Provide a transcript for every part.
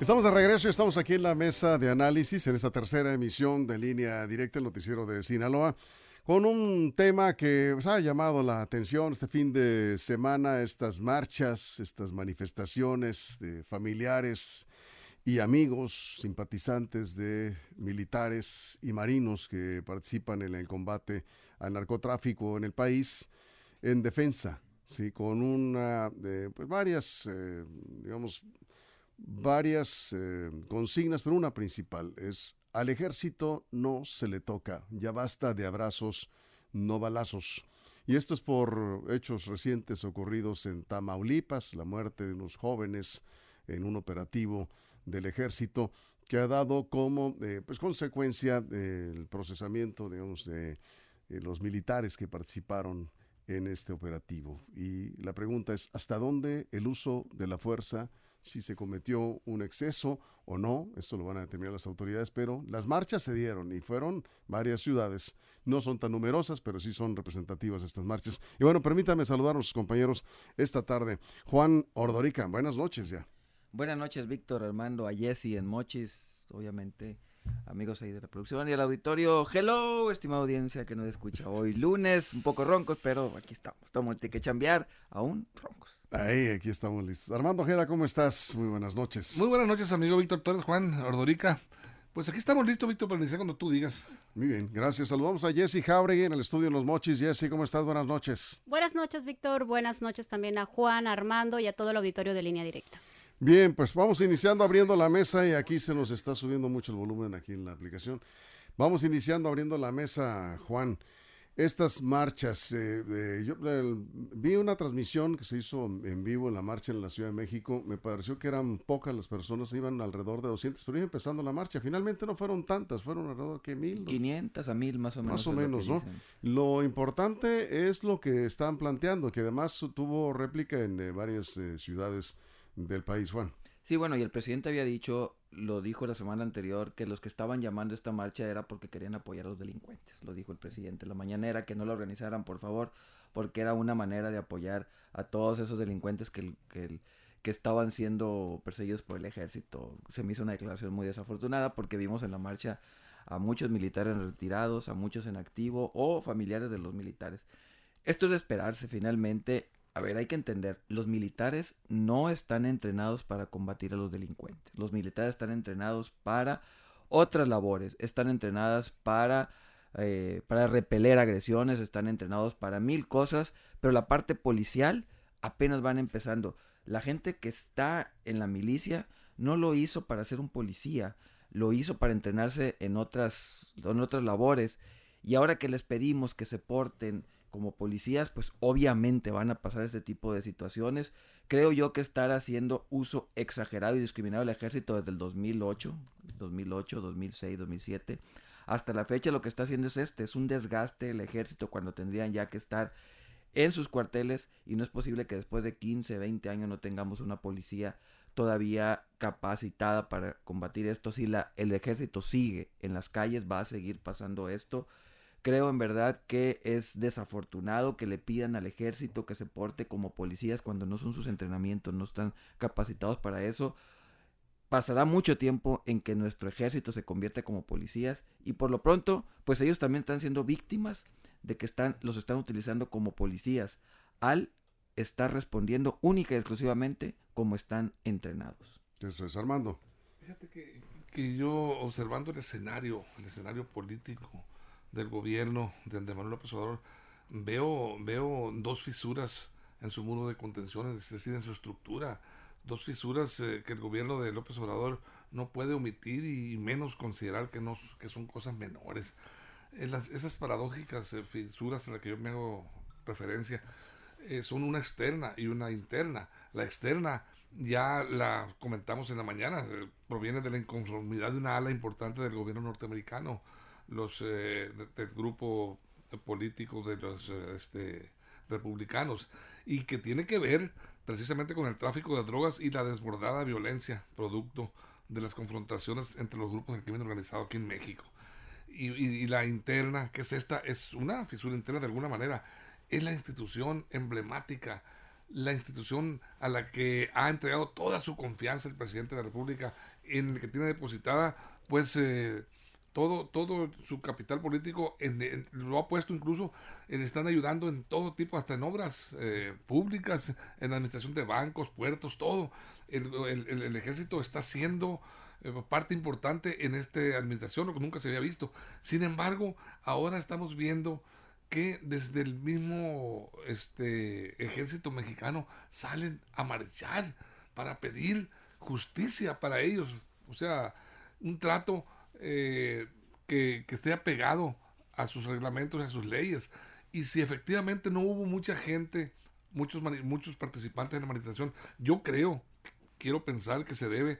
Estamos de regreso y estamos aquí en la mesa de análisis en esta tercera emisión de línea directa, el noticiero de Sinaloa, con un tema que pues, ha llamado la atención este fin de semana, estas marchas, estas manifestaciones de familiares y amigos, simpatizantes de militares y marinos que participan en el combate al narcotráfico en el país en defensa, sí, con una, de pues varias, eh, digamos, varias eh, consignas, pero una principal es al ejército no se le toca, ya basta de abrazos, no balazos. Y esto es por hechos recientes ocurridos en Tamaulipas, la muerte de unos jóvenes en un operativo del ejército que ha dado como eh, pues consecuencia del procesamiento de eh, los militares que participaron en este operativo. Y la pregunta es, ¿hasta dónde el uso de la fuerza si se cometió un exceso o no, esto lo van a determinar las autoridades, pero las marchas se dieron y fueron varias ciudades. No son tan numerosas, pero sí son representativas estas marchas. Y bueno, permítame saludar a nuestros compañeros esta tarde. Juan Ordorica, buenas noches ya. Buenas noches, Víctor, Armando, a Jesse en Mochis, obviamente amigos ahí de la producción y el auditorio. Hello, estimada audiencia que nos escucha hoy lunes, un poco roncos, pero aquí estamos. Estamos, que chambear, aún roncos. Ahí, aquí estamos listos. Armando Ojeda, ¿cómo estás? Muy buenas noches. Muy buenas noches, amigo Víctor Torres, Juan Ordorica. Pues aquí estamos listos, Víctor, para iniciar cuando tú digas. Muy bien, gracias. Saludamos a Jesse Jauregui en el estudio en Los Mochis. Jesse, ¿cómo estás? Buenas noches. Buenas noches, Víctor. Buenas noches también a Juan, Armando y a todo el auditorio de Línea Directa. Bien, pues vamos iniciando abriendo la mesa y aquí se nos está subiendo mucho el volumen aquí en la aplicación. Vamos iniciando abriendo la mesa, Juan estas marchas. Eh, yo vi una transmisión que se hizo en vivo en la marcha en la Ciudad de México. Me pareció que eran pocas las personas, iban alrededor de 200, pero iba empezando la marcha. Finalmente no fueron tantas, fueron alrededor de mil. 500 a mil más o menos. Más o menos, ¿no? Lo importante es lo que están planteando, que además tuvo réplica en eh, varias eh, ciudades del país, Juan. Sí, bueno, y el presidente había dicho, lo dijo la semana anterior, que los que estaban llamando a esta marcha era porque querían apoyar a los delincuentes. Lo dijo el presidente la mañanera, que no lo organizaran, por favor, porque era una manera de apoyar a todos esos delincuentes que, que, que estaban siendo perseguidos por el ejército. Se me hizo una declaración muy desafortunada porque vimos en la marcha a muchos militares retirados, a muchos en activo o familiares de los militares. Esto es de esperarse finalmente a ver, hay que entender, los militares no están entrenados para combatir a los delincuentes. Los militares están entrenados para otras labores, están entrenadas para, eh, para repeler agresiones, están entrenados para mil cosas, pero la parte policial apenas van empezando. La gente que está en la milicia no lo hizo para ser un policía, lo hizo para entrenarse en otras, en otras labores. Y ahora que les pedimos que se porten como policías, pues obviamente van a pasar este tipo de situaciones. Creo yo que estar haciendo uso exagerado y discriminado del ejército desde el 2008, 2008, 2006, 2007, hasta la fecha lo que está haciendo es este, es un desgaste del ejército cuando tendrían ya que estar en sus cuarteles y no es posible que después de 15, 20 años no tengamos una policía todavía capacitada para combatir esto. Si la, el ejército sigue en las calles va a seguir pasando esto Creo en verdad que es desafortunado que le pidan al ejército que se porte como policías cuando no son sus entrenamientos, no están capacitados para eso. Pasará mucho tiempo en que nuestro ejército se convierta como policías y por lo pronto, pues ellos también están siendo víctimas de que están, los están utilizando como policías al estar respondiendo única y exclusivamente como están entrenados. Eso es, Armando. Fíjate que, que yo observando el escenario, el escenario político, del gobierno de Andrés Manuel López Obrador, veo, veo dos fisuras en su muro de contención, es decir, en su estructura, dos fisuras eh, que el gobierno de López Obrador no puede omitir y menos considerar que, no, que son cosas menores. En las, esas paradójicas eh, fisuras en las que yo me hago referencia eh, son una externa y una interna. La externa ya la comentamos en la mañana, proviene de la inconformidad de una ala importante del gobierno norteamericano los eh, del grupo político de los eh, este, republicanos y que tiene que ver precisamente con el tráfico de drogas y la desbordada violencia producto de las confrontaciones entre los grupos del crimen organizado aquí en México. Y, la interna, que es esta, es una fisura interna de alguna manera, es la institución emblemática la institución a la que ha entregado toda su confianza el presidente de la República, en el que tiene depositada, pues, eh, todo, todo su capital político en, lo ha puesto incluso, le están ayudando en todo tipo, hasta en obras eh, públicas, en administración de bancos, puertos, todo. El, el, ejército está siendo eh, parte importante en esta administración, lo que nunca se había visto. Sin embargo, ahora estamos viendo que desde el mismo este ejército mexicano salen a marchar para pedir justicia para ellos, o sea, un trato eh, que, esté apegado a sus reglamentos, a sus leyes. Y si efectivamente no hubo mucha gente, muchos, muchos participantes en la manifestación, yo creo, quiero pensar que se debe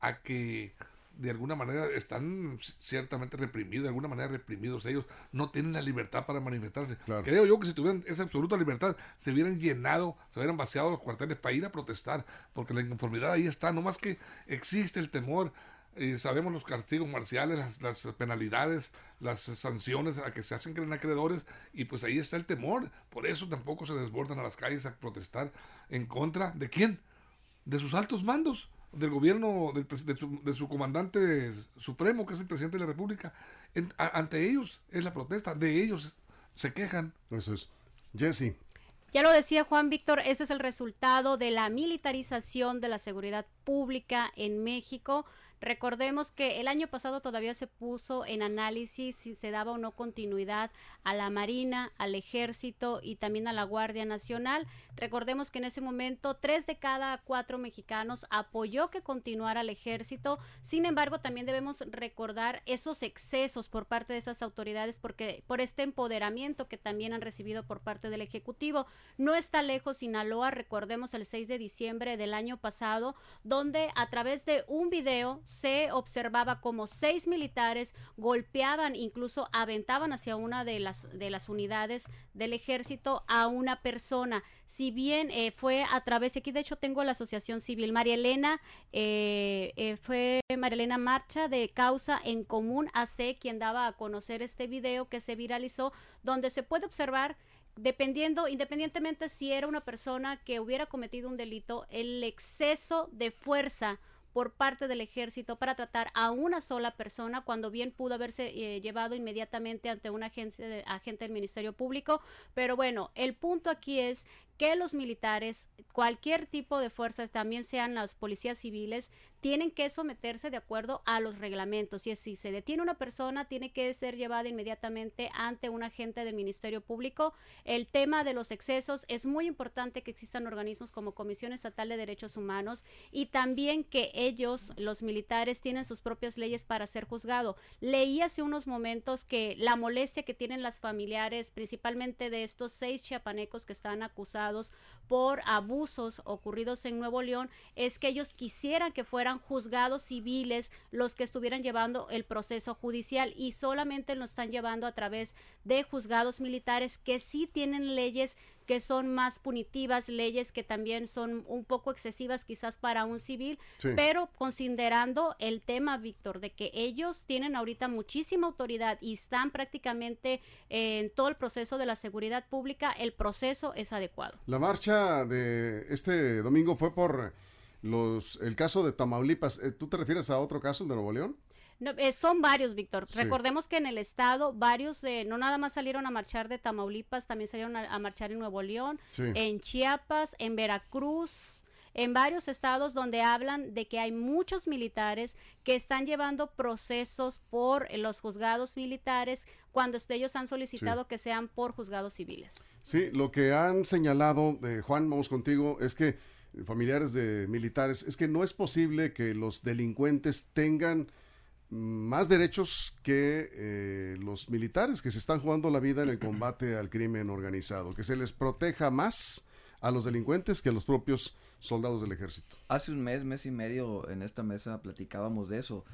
a que de alguna manera están ciertamente reprimidos, de alguna manera reprimidos ellos, no tienen la libertad para manifestarse. Creo yo que si tuvieran esa absoluta libertad, se hubieran llenado, se hubieran vaciado los cuarteles para ir a protestar, porque la inconformidad ahí está, no más que existe el temor y sabemos los castigos marciales, las, penalidades, las sanciones a que se hacen creen acreedores y pues ahí está el temor. Por eso tampoco se desbordan a las calles a protestar en contra de quién? De sus altos mandos, del gobierno, del, de, su, comandante supremo, que es el presidente de la República. ante ellos es la protesta, de ellos se quejan. Eso es. Jesse. Ya lo decía Juan Víctor, ese es el resultado de la militarización de la seguridad pública en México. Recordemos que el año pasado todavía se puso en análisis si se daba o no continuidad a la Marina, al Ejército y también a la Guardia Nacional. Recordemos que en ese momento tres de cada cuatro mexicanos apoyó que continuara el Ejército. Sin embargo, también debemos recordar esos excesos por parte de esas autoridades porque por este empoderamiento que también han recibido por parte del Ejecutivo. No está lejos Sinaloa, recordemos el 6 de diciembre del año pasado, donde a través de un video se observaba como seis militares golpeaban, incluso aventaban hacia una de las, de las unidades del ejército a una persona. Si bien eh, fue a través, aquí de hecho tengo la Asociación Civil, María Elena, eh, eh, fue María Elena Marcha de Causa en Común AC quien daba a conocer este video que se viralizó, donde se puede observar dependiendo, independientemente si era una persona que hubiera cometido un delito, el exceso de fuerza por parte del ejército para tratar a una sola persona cuando bien pudo haberse eh, llevado inmediatamente ante un agente, agente del Ministerio Público. Pero bueno, el punto aquí es que los militares, cualquier tipo de fuerzas, también sean las policías civiles, tienen que someterse de acuerdo a los reglamentos. Y si se detiene una persona, tiene que ser llevada inmediatamente ante un agente del Ministerio Público. El tema de los excesos es muy importante que existan organismos como Comisión Estatal de Derechos Humanos y también que ellos, los militares, tienen sus propias leyes para ser juzgado. Leí hace unos momentos que la molestia que tienen las familiares, principalmente de estos seis chiapanecos que están acusados por abusos ocurridos en Nuevo León, es que ellos quisieran que fueran juzgados civiles los que estuvieran llevando el proceso judicial y solamente lo están llevando a través de juzgados militares que sí tienen leyes que son más punitivas, leyes que también son un poco excesivas quizás para un civil, pero considerando el tema, Víctor, de que ellos tienen ahorita muchísima autoridad y están prácticamente en todo el proceso de la seguridad pública, el proceso es adecuado. La marcha de este domingo fue por los, el caso de Tamaulipas, eh, ¿tú te refieres a otro caso de Nuevo León? No, eh, son varios, Víctor. Recordemos que en el estado varios, no nada más salieron a marchar de Tamaulipas, también salieron a, marchar en Nuevo León, en Chiapas, en Veracruz, en varios estados donde hablan de que hay muchos militares que están llevando procesos por los juzgados militares cuando ellos han solicitado que sean por juzgados civiles. Sí, lo que han señalado, eh, Juan, vamos contigo, es que familiares de militares, es que no es posible que los delincuentes tengan más derechos que eh, los militares que se están jugando la vida en el combate al crimen organizado, que se les proteja más a los delincuentes que a los propios soldados del ejército. Hace un mes, mes y medio en esta mesa platicábamos de eso,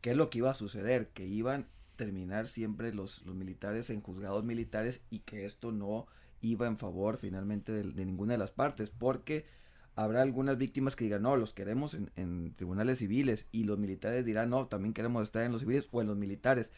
qué es lo que iba a suceder, que iban a terminar siempre los, los militares en juzgados militares y que esto no iba en favor finalmente de ninguna de las partes, porque habrá algunas víctimas que digan, no, los queremos en, tribunales civiles y los militares dirán, no, también queremos estar en los civiles o en los militares.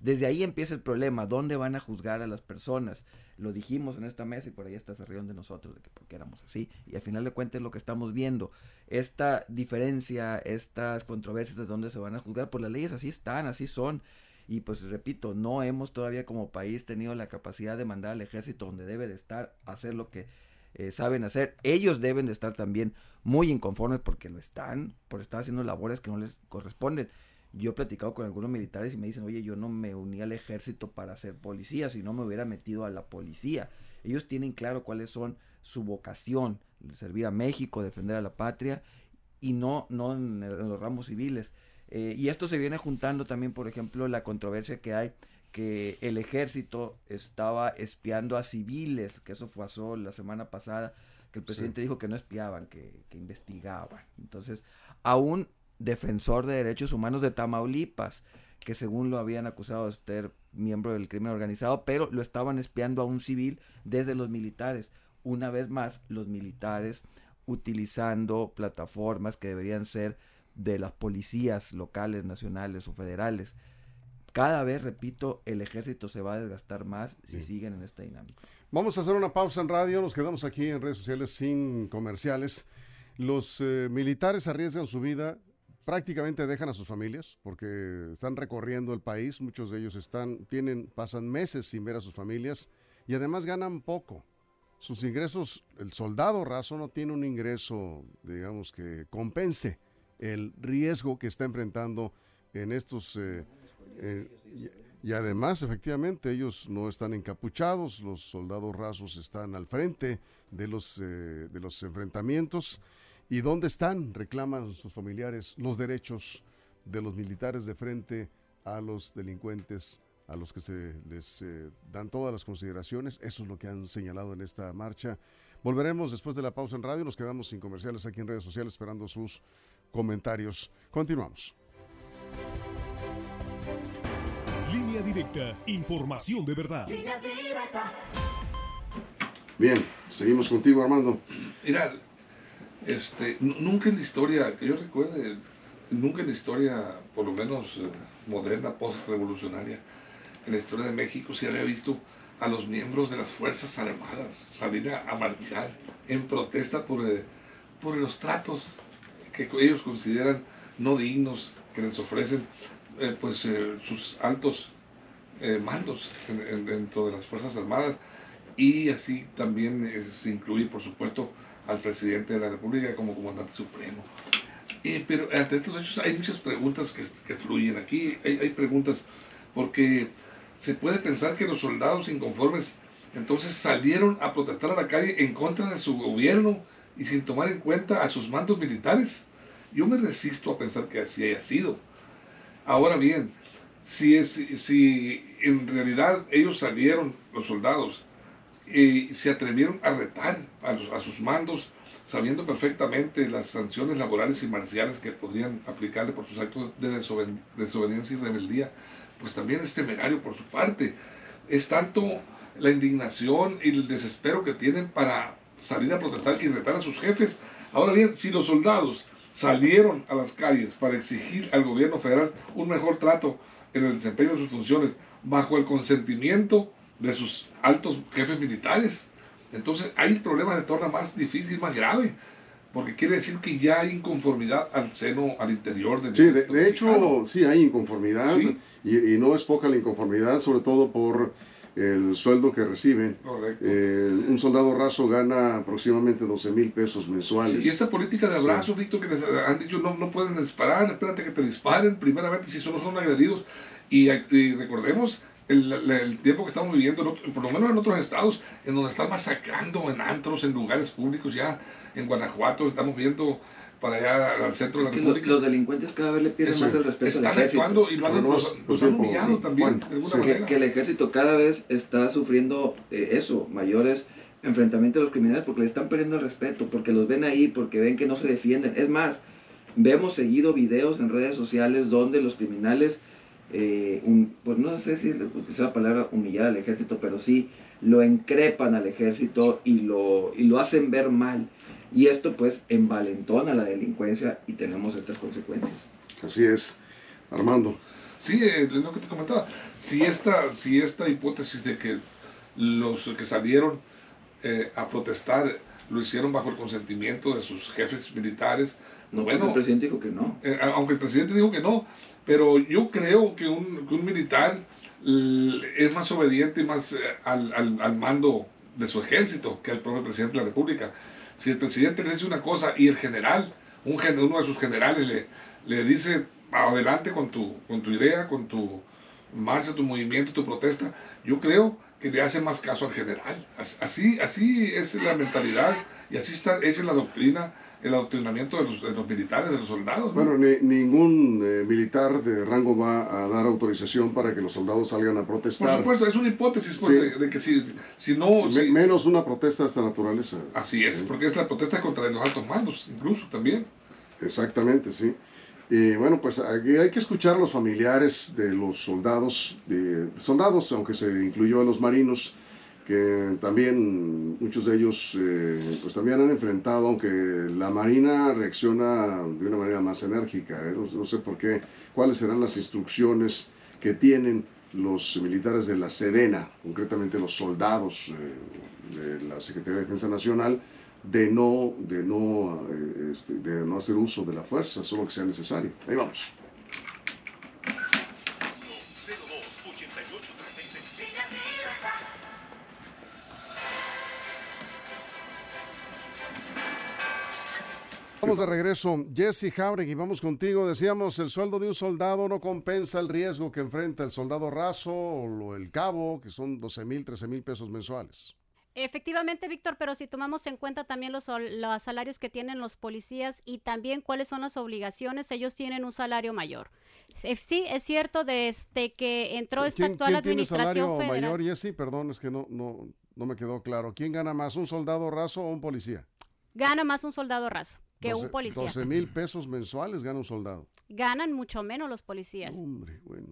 Desde ahí empieza el problema, ¿dónde van a juzgar a las personas? Lo dijimos en esta mesa y por ahí está se rieron de nosotros, de que porque éramos así. Y al final de cuentas lo que estamos viendo. Esta diferencia, estas controversias de dónde se van a juzgar, por las leyes así están, así son. Y pues repito, no hemos todavía como país tenido la capacidad de mandar al ejército donde debe de estar, hacer lo que eh, saben hacer. Ellos deben de estar también muy inconformes porque lo están, por estar haciendo labores que no les corresponden. Yo he platicado con algunos militares y me dicen, oye, yo no me uní al ejército para ser policía, si no me hubiera metido a la policía. Ellos tienen claro cuáles son su vocación, servir a México, defender a la patria y no, no en, los ramos civiles. Eh, y esto se viene juntando también, por ejemplo, la controversia que hay que el ejército estaba espiando a civiles, que eso pasó la semana pasada, que el presidente dijo que no espiaban, que, que investigaban. Entonces, aún defensor de derechos humanos de Tamaulipas, que según lo habían acusado de ser miembro del crimen organizado, pero lo estaban espiando a un civil desde los militares. Una vez más, los militares utilizando plataformas que deberían ser de las policías locales, nacionales o federales. Cada vez, repito, el ejército se va a desgastar más si siguen en esta dinámica. Vamos a hacer una pausa en radio, nos quedamos aquí en redes sociales sin comerciales. Los eh, militares arriesgan su vida prácticamente dejan a sus familias porque están recorriendo el país, muchos de ellos están, tienen, pasan meses sin ver a sus familias y además ganan poco. Sus ingresos, el soldado raso no tiene un ingreso, digamos, que compense el riesgo que está enfrentando en estos... Eh, eh, y, además, efectivamente, ellos no están encapuchados, los soldados rasos están al frente de los, eh, de los enfrentamientos ¿Y dónde están? Reclaman sus familiares los derechos de los militares de frente a los delincuentes a los que se les eh, dan todas las consideraciones. Eso es lo que han señalado en esta marcha. Volveremos después de la pausa en radio. Nos quedamos sin comerciales aquí en redes sociales esperando sus comentarios. Continuamos. Línea directa. Información de verdad. Bien, seguimos contigo, Armando. Mira, este, nunca en la historia, que yo recuerde, nunca en la historia, por lo menos eh, moderna, post-revolucionaria, en la historia de México se había visto a los miembros de las Fuerzas Armadas salir a, marchar en protesta por, eh, por los tratos que ellos consideran no dignos que les ofrecen eh, pues sus altos mandos dentro de las Fuerzas Armadas y así también se incluye por supuesto al presidente de la República como comandante supremo. Eh, pero ante estos hechos hay muchas preguntas que, que fluyen aquí. Hay, hay, preguntas porque se puede pensar que los soldados inconformes entonces salieron a protestar a la calle en contra de su gobierno y sin tomar en cuenta a sus mandos militares. Yo me resisto a pensar que así haya sido. Ahora bien, si, es, si en realidad ellos salieron, los soldados, y se atrevieron a retar a, sus mandos, sabiendo perfectamente las sanciones laborales y marciales que podrían aplicarle por sus actos de desobediencia y rebeldía, pues también es temerario por su parte. Es tanto la indignación y el desespero que tienen para salir a protestar y retar a sus jefes. Ahora bien, si los soldados salieron a las calles para exigir al gobierno federal un mejor trato en el desempeño de sus funciones bajo el consentimiento de sus altos jefes militares. Entonces hay problemas de torna más difícil, más grave, porque quiere decir que ya hay inconformidad al seno, al interior del Sí, de, hecho, sí hay inconformidad Y, no es poca la inconformidad, sobre todo por el sueldo que reciben. Eh, un soldado raso gana aproximadamente 12 mil pesos mensuales. y esta política de abrazo, Víctor, que les han dicho no, no pueden disparar, espérate que te disparen, primeramente si solo son agredidos. Y, y recordemos el, tiempo que estamos viviendo, por lo menos en otros estados, en donde están masacrando en antros, en lugares públicos, ya en Guanajuato, estamos viendo para allá al centro de la República. Los, delincuentes cada vez le pierden más el respeto Están actuando y lo han, los, han humillado también, de alguna manera. Que, el ejército cada vez está sufriendo eh, eso, mayores enfrentamientos a los criminales porque le están perdiendo el respeto, porque los ven ahí, porque ven que no se defienden. Es más, vemos seguido videos en redes sociales donde los criminales eh, pues no sé si utilizar la palabra humillar al ejército, pero sí lo encrepan al ejército y lo, y lo hacen ver mal. Y esto pues envalentona la delincuencia y tenemos estas consecuencias. Así es, Armando. Sí, eh, es lo que te comentaba. Si esta, si esta hipótesis de que los que salieron eh, a protestar lo hicieron bajo el consentimiento de sus jefes militares, No, bueno, el presidente dijo que no. eh, aunque el presidente dijo que no, pero yo creo que un, que un militar es más obediente y más eh, al, al- al mando de su ejército que el propio presidente de la República. Si el presidente le dice una cosa y el general, un uno de sus generales le, le dice adelante con tu, con tu idea, con tu marcha, tu movimiento, tu protesta, yo creo que le hace más caso al general. As- Así, así es la mentalidad y así está hecha la doctrina, el adoctrinamiento de los, de los militares, de los soldados. ¿no? Bueno, ni- ningún eh, militar de rango va a dar autorización para que los soldados salgan a Por protestar. supuesto, es una hipótesis pues, Sí. de, de que si, si no... Me- si- menos una protesta de esta naturaleza. Así es, Sí. porque es la protesta contra los altos mandos, incluso también. Exactamente, sí. Y bueno, pues aquí hay que escuchar a los familiares de los soldados, de soldados, aunque se incluyó a los marinos, que también muchos de ellos eh, pues también han enfrentado, aunque la marina reacciona de una manera más enérgica, ¿eh? no, sé por qué, cuáles serán las instrucciones que tienen los militares de la Sedena, concretamente los soldados eh, de la Secretaría de Defensa Nacional, de no, de no, este, de no hacer uso de la fuerza, solo que sea necesario. Ahí vamos. Vamos de regreso. Jesse Jauregui, vamos contigo. Decíamos, el sueldo de un soldado no compensa el riesgo que enfrenta el soldado raso o el cabo, que son 12 mil, 13 mil pesos mensuales. Efectivamente, Víctor, pero si tomamos en cuenta también los, salarios que tienen los policías y también cuáles son las obligaciones, ellos tienen un salario mayor. Eh, Sí, es cierto, desde que entró esta ¿Quién, actual quién tiene administración salario federal, mayor, Jesse? Perdón, es que no, no, no me quedó claro. ¿Quién gana más, un soldado raso o un policía? gana más un soldado raso que un policía. 12 mil pesos mensuales gana un soldado. Ganan mucho menos los policías. Hombre, bueno,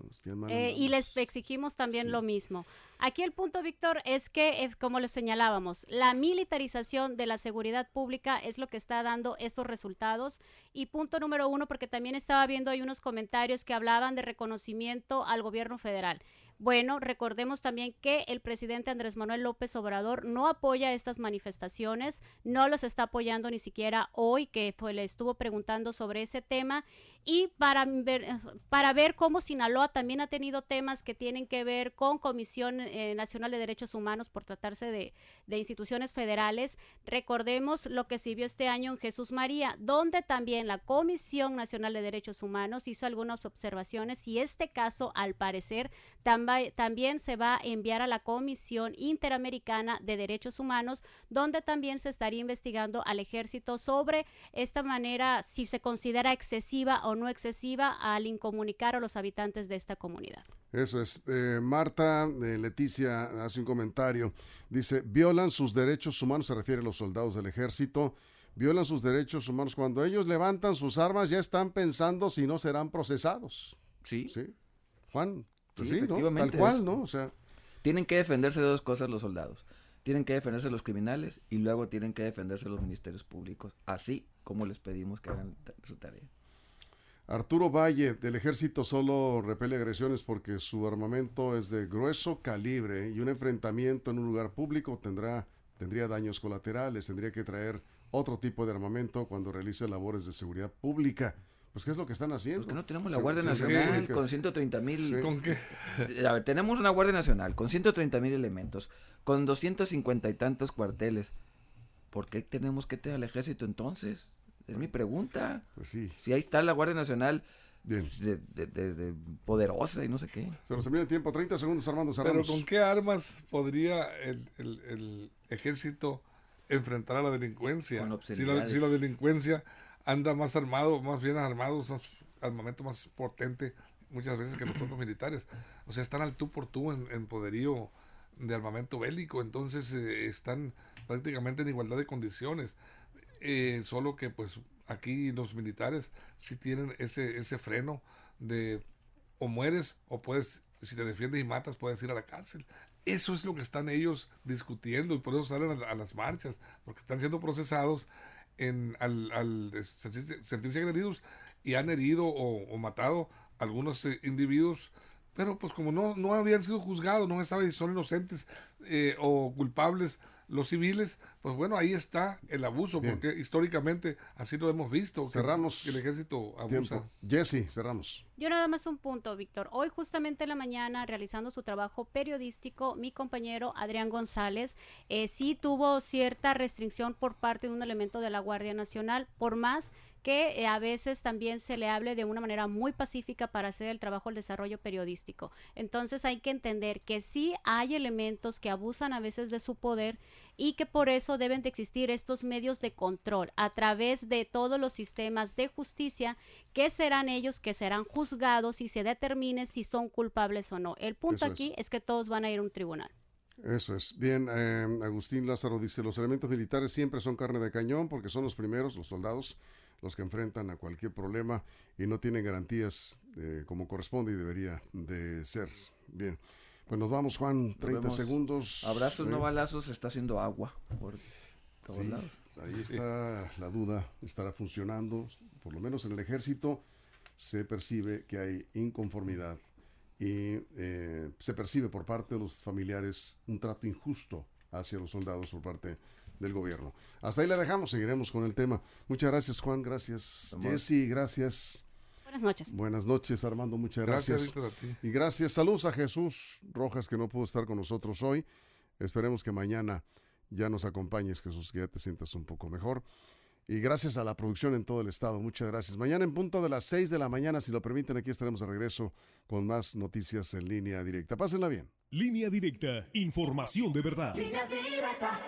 Eh, y les exigimos también Sí. lo mismo. Aquí el punto, Víctor, es que, eh, como les señalábamos, la militarización de la seguridad pública es lo que está dando estos resultados. Y punto número uno, porque también estaba viendo ahí unos comentarios que hablaban de reconocimiento al gobierno federal. Bueno, recordemos también que el presidente Andrés Manuel López Obrador no apoya estas manifestaciones, no los está apoyando ni siquiera hoy, que le estuvo preguntando sobre ese tema. Y para ver, para ver cómo Sinaloa también ha tenido temas que tienen que ver con Comisión eh, Nacional de Derechos Humanos por tratarse de, de instituciones federales, recordemos lo que se vio este año en Jesús María, donde también la Comisión Nacional de Derechos Humanos hizo algunas observaciones y este caso, al parecer, también se va a enviar a la Comisión Interamericana de Derechos Humanos, donde también se estaría investigando al ejército sobre esta manera, si se considera excesiva o no excesiva al incomunicar a los habitantes de esta comunidad. Eso es. Eh, Marta eh, Leticia hace un comentario. Dice, violan sus derechos humanos, se refiere a los soldados del ejército, violan sus derechos humanos. Cuando ellos levantan sus armas ya están pensando si no serán procesados. Sí. ¿Sí? Juan, pues Sí, sí, ¿no? Tal cual, es- ¿no? O sea, Tienen que defenderse de dos cosas los soldados. Tienen que defenderse los criminales y luego tienen que defenderse los ministerios públicos, así como les pedimos que hagan su tarea. Arturo Valle, del ejército solo repele agresiones porque su armamento es de grueso calibre y un enfrentamiento en un lugar público tendrá, tendría daños colaterales, tendría que traer otro tipo de armamento cuando realice labores de seguridad pública. Pues, ¿qué es lo que están haciendo? Porque no tenemos la Guardia Nacional con 130 mil... Sí. ¿Con qué? A ver, tenemos una Guardia Nacional con 130 mil elementos, con 250 y tantos cuarteles. ¿Por qué tenemos que tener al ejército entonces? Es mi pregunta. Pues sí, Si ahí está la Guardia Nacional bien. de, de- de- de poderosa y no sé qué. Se nos termina el tiempo, 30 segundos, Armando Pero. ¿con qué armas podría el, el- el ejército enfrentar a la delincuencia? Con Si la, obscenidades. si la delincuencia anda más armado, más bien armados, más armamento más potente muchas veces que los propios militares. O sea, están al tú por tú en, en poderío de armamento bélico, entonces eh, están prácticamente en igualdad de condiciones. Eh, solo que pues aquí los militares sí tienen ese, ese freno de o mueres o puedes, si te defiendes y matas, puedes ir a la cárcel. Eso es lo que están ellos discutiendo y por eso salen a, las marchas, porque están siendo procesados en, al, al sentirse, sentirse agredidos y han herido o, o matado algunos eh, individuos, pero pues como no, no habían sido juzgados, no se sabe si son inocentes eh, o culpables los civiles, pues bueno, ahí está el abuso, porque históricamente así lo hemos visto. Cerramos. Que, el ejército abusa. Jesse, cerramos. Yo nada más un punto, Víctor. Hoy justamente en la mañana, realizando su trabajo periodístico, mi compañero Adrián González eh, sí tuvo cierta restricción por parte de un elemento de la Guardia Nacional, por más que eh, a veces también se le hable de una manera muy pacífica para hacer el trabajo del desarrollo periodístico. Entonces hay que entender que sí hay elementos que abusan a veces de su poder y que por eso deben de existir estos medios de control a través de todos los sistemas de justicia que serán ellos que serán juzgados y se determine si son culpables o no. El punto aquí es. que todos van a ir a un tribunal. Eso es. Bien, eh, Agustín Lázaro dice, los elementos militares siempre son carne de cañón porque son los primeros, los soldados, los que enfrentan a cualquier problema y no tienen garantías eh, como corresponde y debería de ser. Bien. Pues nos vamos, Juan, 30 segundos. Abrazos, no balazos, está haciendo agua por todos lados. Ahí está la duda, estará funcionando, por lo menos en el ejército se percibe que hay inconformidad y eh, se percibe por parte de los familiares un trato injusto hacia los soldados por parte del gobierno. Hasta ahí la dejamos, seguiremos con el tema. Muchas gracias Juan, gracias Jesse, gracias. Buenas noches. Buenas noches, Armando, muchas gracias. Y gracias, saludos a Jesús Rojas, que no pudo estar con nosotros hoy. Esperemos que mañana ya nos acompañes, Jesús, que ya te sientas un poco mejor. Y gracias a la producción en todo el estado. Muchas gracias. Mañana en punto de las 6 de la mañana, si lo permiten, aquí estaremos de regreso con más noticias en línea directa. Pásenla bien. Línea directa. Información de verdad. Línea directa.